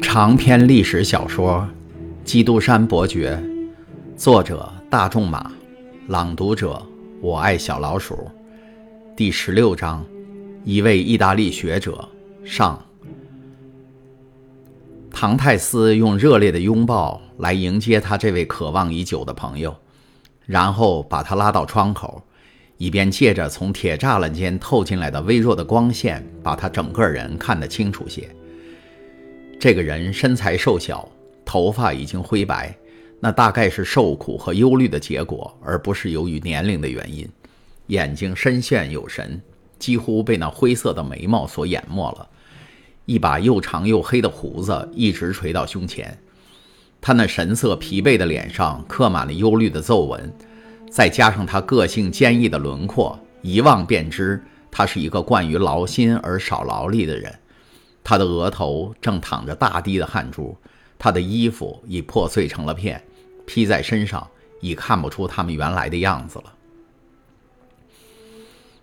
长篇历史小说《基督山伯爵》，作者大仲马，朗读者我爱小老鼠，第十六章，一位意大利学者上。唐泰斯用热烈的拥抱来迎接他这位渴望已久的朋友，然后把他拉到窗口，以便借着从铁栅栏间透进来的微弱的光线，把他整个人看得清楚些。这个人身材瘦小，头发已经灰白，那大概是受苦和忧虑的结果，而不是由于年龄的原因。眼睛深陷有神，几乎被那灰色的眉毛所淹没了。一把又长又黑的胡子一直垂到胸前。他那神色疲惫的脸上刻满了忧虑的皱纹，再加上他个性坚毅的轮廓，一望便知他是一个惯于劳心而少劳力的人。他的额头正淌着大滴的汗珠，他的衣服已破碎成了片，披在身上已看不出他们原来的样子了。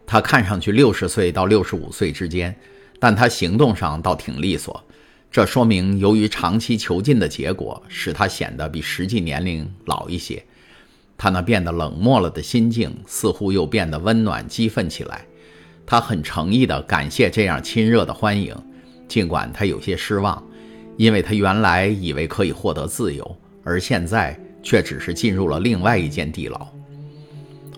他看上去六十岁到六十五岁之间，但他行动上倒挺利索，这说明由于长期囚禁的结果，使他显得比实际年龄老一些。他那变得冷漠了的心境似乎又变得温暖激愤起来。他很诚意地感谢这样亲热的欢迎。尽管他有些失望，因为他原来以为可以获得自由，而现在却只是进入了另外一间地牢。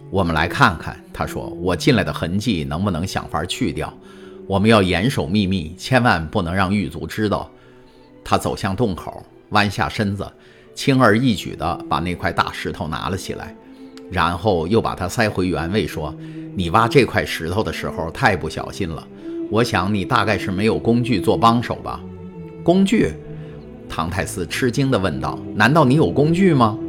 我们来看看，他说：“我进来的痕迹能不能想法去掉？我们要严守秘密，千万不能让狱卒知道。”他走向洞口，弯下身子，轻而易举地把那块大石头拿了起来，然后又把它塞回原位，说：“你挖这块石头的时候太不小心了。”我想你大概是没有工具做帮手吧？工具？唐泰斯吃惊地问道：“难道你有工具吗？”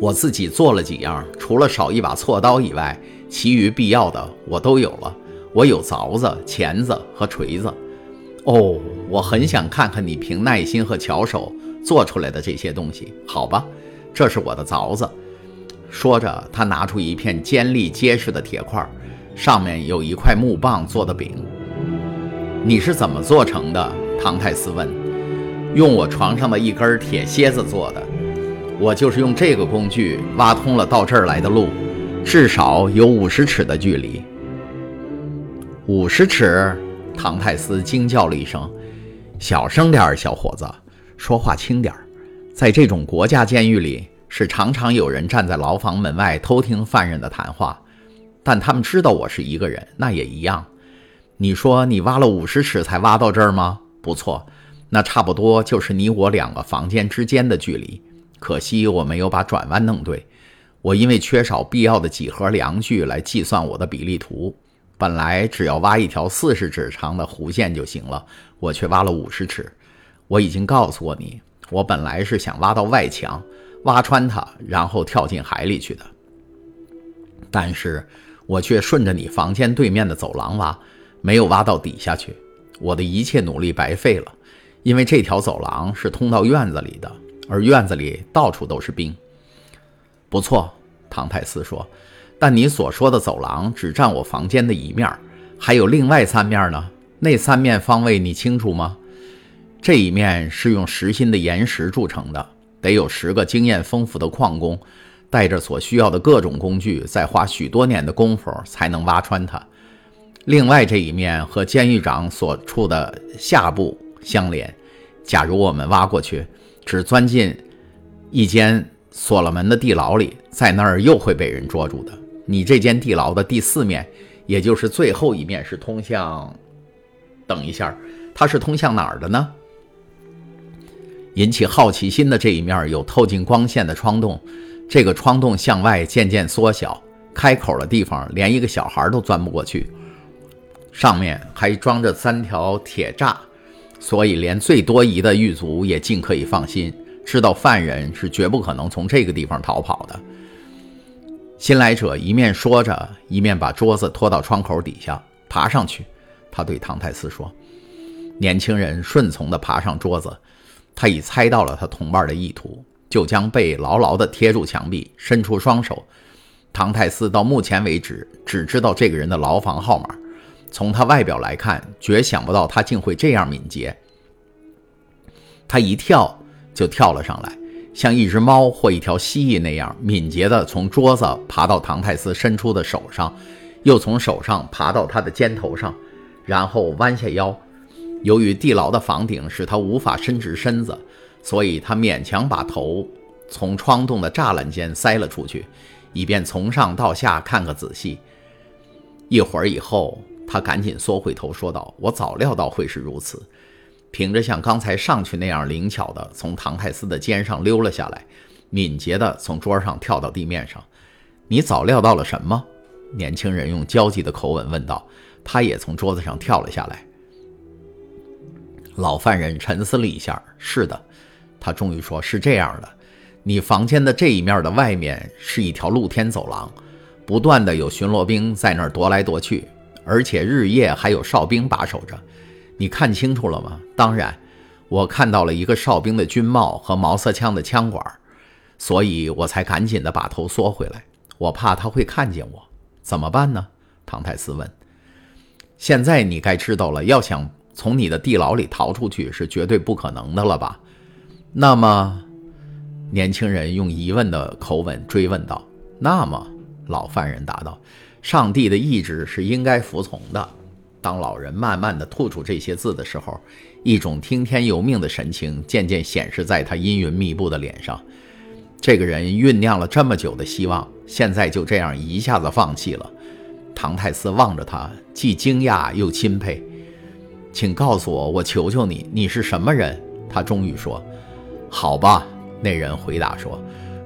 我自己做了几样，除了少一把锉刀以外，其余必要的我都有了。我有凿子、钳子和锤子。哦，我很想看看你凭耐心和巧手做出来的这些东西。好吧，这是我的凿子。说着，他拿出一片尖利结实的铁块。上面有一块木棒做的饼，你是怎么做成的？唐泰斯问。用我床上的一根铁楔子做的。我就是用这个工具挖通了到这儿来的路，至少有五十尺的距离。五十尺！唐泰斯惊叫了一声：“小声点儿，小伙子，说话轻点儿。在这种国家监狱里，是常常有人站在牢房门外偷听犯人的谈话。”但他们知道我是一个人，那也一样。你说你挖了五十尺才挖到这儿吗？不错，那差不多就是你我两个房间之间的距离。可惜我没有把转弯弄对，我因为缺少必要的几何量具来计算我的比例图，本来只要挖一条四十尺长的弧线就行了，我却挖了五十尺。我已经告诉过你，我本来是想挖到外墙，挖穿它，然后跳进海里去的。但是。我却顺着你房间对面的走廊挖，没有挖到底下去。我的一切努力白费了，因为这条走廊是通到院子里的，而院子里到处都是冰。不错，唐泰斯说，但你所说的走廊只占我房间的一面，还有另外三面呢？那三面方位你清楚吗？这一面是用实心的岩石铸成的，得有十个经验丰富的矿工。带着所需要的各种工具，再花许多年的功夫才能挖穿它。另外这一面和监狱长所处的下部相连。假如我们挖过去，只钻进一间锁了门的地牢里，在那儿又会被人捉住的。你这间地牢的第四面，也就是最后一面，是通向……等一下，它是通向哪儿的呢？引起好奇心的这一面有透进光线的窗洞。这个窗洞向外渐渐缩小，开口的地方连一个小孩都钻不过去。上面还装着三条铁栅，所以连最多疑的狱卒也尽可以放心，知道犯人是绝不可能从这个地方逃跑的。新来者一面说着，一面把桌子拖到窗口底下，爬上去。他对唐泰斯说：“年轻人顺从地爬上桌子，他已猜到了他同伴的意图。”就将背牢牢地贴住墙壁，伸出双手。唐泰斯到目前为止只知道这个人的牢房号码，从他外表来看，绝想不到他竟会这样敏捷。他一跳就跳了上来，像一只猫或一条蜥蜴那样敏捷地从桌子爬到唐泰斯伸出的手上，又从手上爬到他的肩头上，然后弯下腰。由于地牢的房顶使他无法伸直身子，所以他勉强把头从窗洞的栅栏间塞了出去，以便从上到下看个仔细。一会儿以后。他赶紧缩回头，说道：“我早料到会是如此。”凭着像刚才上去那样灵巧的从唐泰斯的肩上溜了下来，敏捷地从桌上跳到地面上。你早料到了什么？年轻人用焦急的口吻问道。他也从桌子上跳了下来。老犯人沉思了一下：“是的。”他终于说：“是这样的，你房间的这一面的外面是一条露天走廊，不断的有巡逻兵在那儿踱来踱去。”而且日夜还有哨兵把守着，你看清楚了吗？当然，我看到了一个哨兵的军帽和毛瑟枪的枪管，所以我才赶紧的把头缩回来。我怕他会看见我，怎么办呢？唐泰斯问。现在你该知道了，要想从你的地牢里逃出去是绝对不可能的了吧？那么，年轻人用疑问的口吻追问道。那么，老犯人答道。上帝的意志是应该服从的。当老人慢慢的吐出这些字的时候，一种听天由命的神情渐渐显示在他阴云密布的脸上。这个人酝酿了这么久的希望，现在就这样一下子放弃了。唐泰斯望着他，既惊讶又钦佩。请告诉我，我求求你，你是什么人？他终于说：“好吧。”那人回答说：“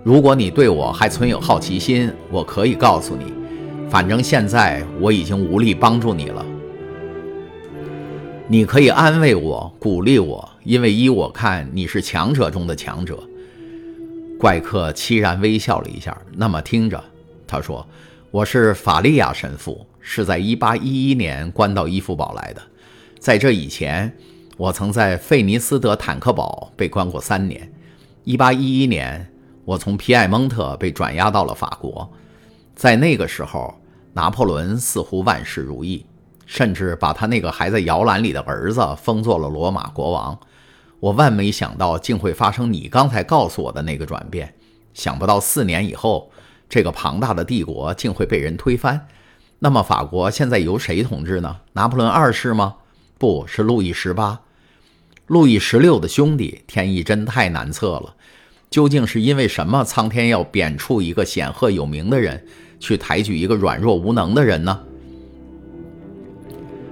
如果你对我还存有好奇心，我可以告诉你。”反正现在我已经无力帮助你了。你可以安慰我、鼓励我，因为依我看，你是强者中的强者。怪客凄然微笑了一下。那么听着，他说：“我是法利亚神父，是在1811年关到伊夫堡来的。在这以前，我曾在费尼斯德坦克堡被关过三年。1811年，我从皮埃蒙特被转押到了法国，在那个时候。”拿破仑似乎万事如意，甚至把他那个还在摇篮里的儿子封做了罗马国王。我万没想到，竟会发生你刚才告诉我的那个转变。想不到四年以后，这个庞大的帝国竟会被人推翻。那么，法国现在由谁统治呢？拿破仑二世吗？不是路易十八，路易十六的兄弟。天意真太难测了。究竟是因为什么？苍天要贬黜一个显赫有名的人？去抬举一个软弱无能的人呢？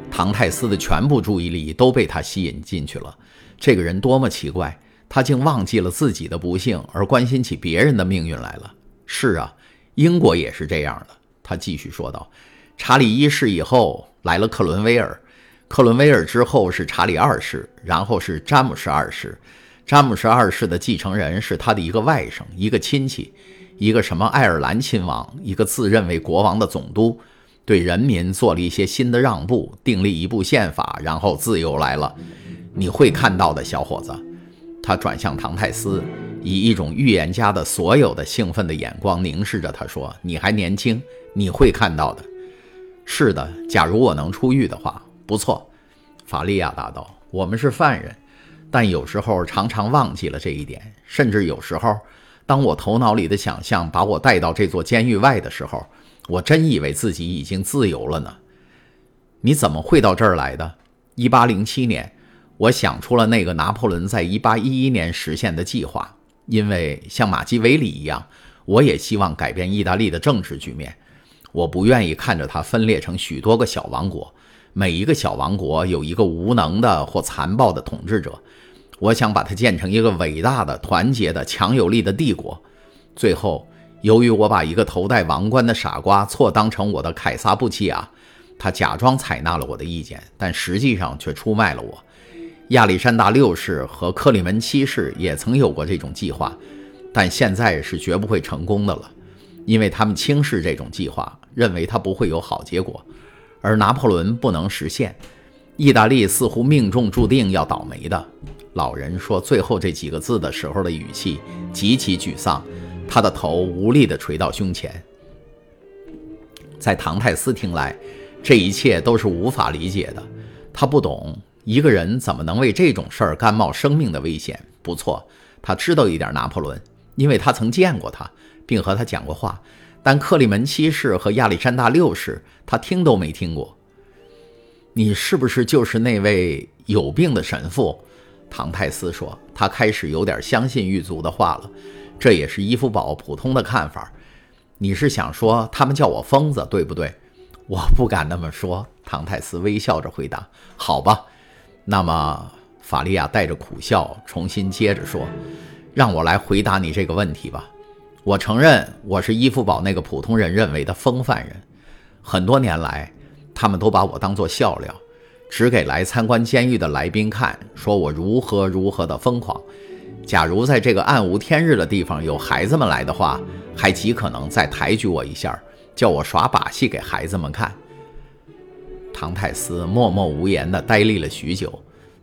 唐泰斯的全部注意力都被他吸引进去了。这个人多么奇怪，他竟忘记了自己的不幸，而关心起别人的命运来了。是啊，英国也是这样的。他继续说道：“查理一世以后来了克伦威尔，克伦威尔之后是查理二世，然后是詹姆士二世。詹姆士二世的继承人是他的一个外甥，一个亲戚。”一个什么爱尔兰亲王，一个自认为国王的总督，对人民做了一些新的让步，订立一部宪法，然后自由来了。你会看到的，小伙子。他转向唐泰斯，以一种预言家的所有的兴奋的眼光凝视着他，说：“你还年轻，你会看到的。”是的，假如我能出狱的话，不错。法利亚答道：“我们是犯人，但有时候常常忘记了这一点，甚至有时候。”当我头脑里的想象把我带到这座监狱外的时候，我真以为自己已经自由了呢。你怎么会到这儿来的？一八零七年，我想出了那个拿破仑在一八一一年实现的计划，因为像马基维里一样，我也希望改变意大利的政治局面。我不愿意看着它分裂成许多个小王国，每一个小王国有一个无能的或残暴的统治者。我想把它建成一个伟大的、团结的、强有力的帝国。最后，由于我把一个头戴王冠的傻瓜错当成我的凯撒布奇亚，他假装采纳了我的意见，但实际上却出卖了我。亚历山大六世和克里门七世也曾有过这种计划，但现在是绝不会成功的了，因为他们轻视这种计划，认为它不会有好结果。而拿破仑不能实现，意大利似乎命中注定要倒霉的。老人说最后这几个字的时候的语气极其沮丧，他的头无力地垂到胸前。在唐泰斯听来，这一切都是无法理解的。他不懂一个人怎么能为这种事儿甘冒生命的危险，不错，他知道一点拿破仑，因为他曾见过他，并和他讲过话。但克里门七世和亚历山大六世，他听都没听过。你是不是就是那位有病的神父？唐泰斯说，他开始有点相信狱卒的话了。这也是伊夫堡普通的看法。你是想说他们叫我疯子，对不对？我不敢那么说。唐泰斯微笑着回答：“好吧，那么。”法利亚带着苦笑，重新接着说：“让我来回答你这个问题吧。我承认我是伊夫堡那个普通人认为的疯犯人。很多年来，他们都把我当作笑料，只给来参观监狱的来宾看，说我如何如何的疯狂。假如在这个暗无天日的地方有孩子们来的话，还极可能再抬举我一下，叫我耍把戏给孩子们看。”唐泰斯默默无言地呆立了许久。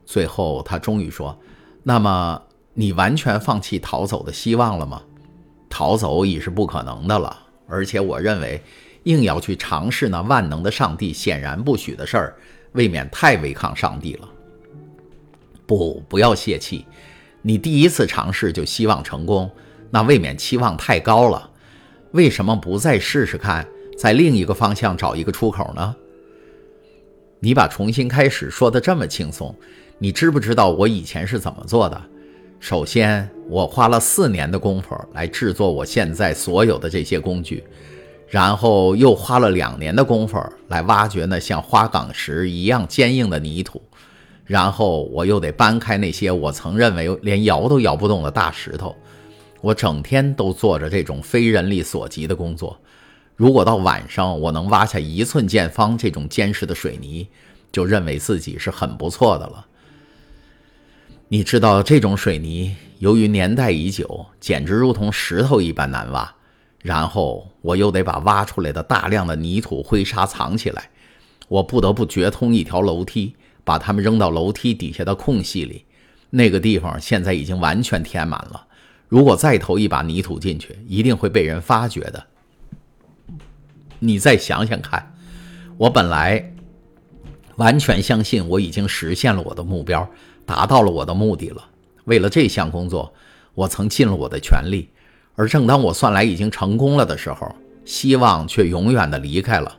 最后，他终于说：“那么，你完全放弃逃走的希望了吗？逃走已是不可能的了。而且，我认为，硬要去尝试那万能的上帝显然不许的事儿，未免太违抗上帝了。不，不要泄气。你第一次尝试就希望成功，那未免期望太高了。为什么不再试试看，在另一个方向找一个出口呢？你把重新开始说的这么轻松。”你知不知道我以前是怎么做的？首先，我花了四年的功夫来制作我现在所有的这些工具，然后又花了两年的功夫来挖掘那像花岗石一样坚硬的泥土，然后我又得搬开那些我曾认为连摇都摇不动的大石头。我整天都做着这种非人力所及的工作。如果到晚上我能挖下一寸见方这种坚实的水泥，就认为自己是很不错的了。你知道这种水泥由于年代已久，简直如同石头一般难挖。然后我又得把挖出来的大量的泥土灰沙藏起来，我不得不掘通一条楼梯，把它们扔到楼梯底下的空隙里。那个地方现在已经完全填满了。如果再投一把泥土进去，一定会被人发觉的。你再想想看，我本来完全相信我已经实现了我的目标。达到了我的目的了。为了这项工作，我曾尽了我的全力。而正当我算来已经成功了的时候，希望却永远的离开了。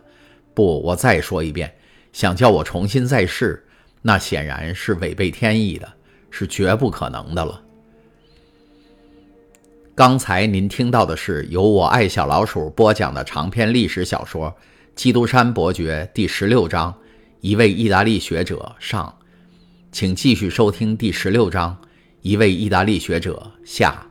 不，我再说一遍，想叫我重新再试，那显然是违背天意的，是绝不可能的了。刚才您听到的是由我爱小老鼠播讲的长篇历史小说《基督山伯爵》第十六章：一位意大利学者上。请继续收听第十六章，一位意大利学者下。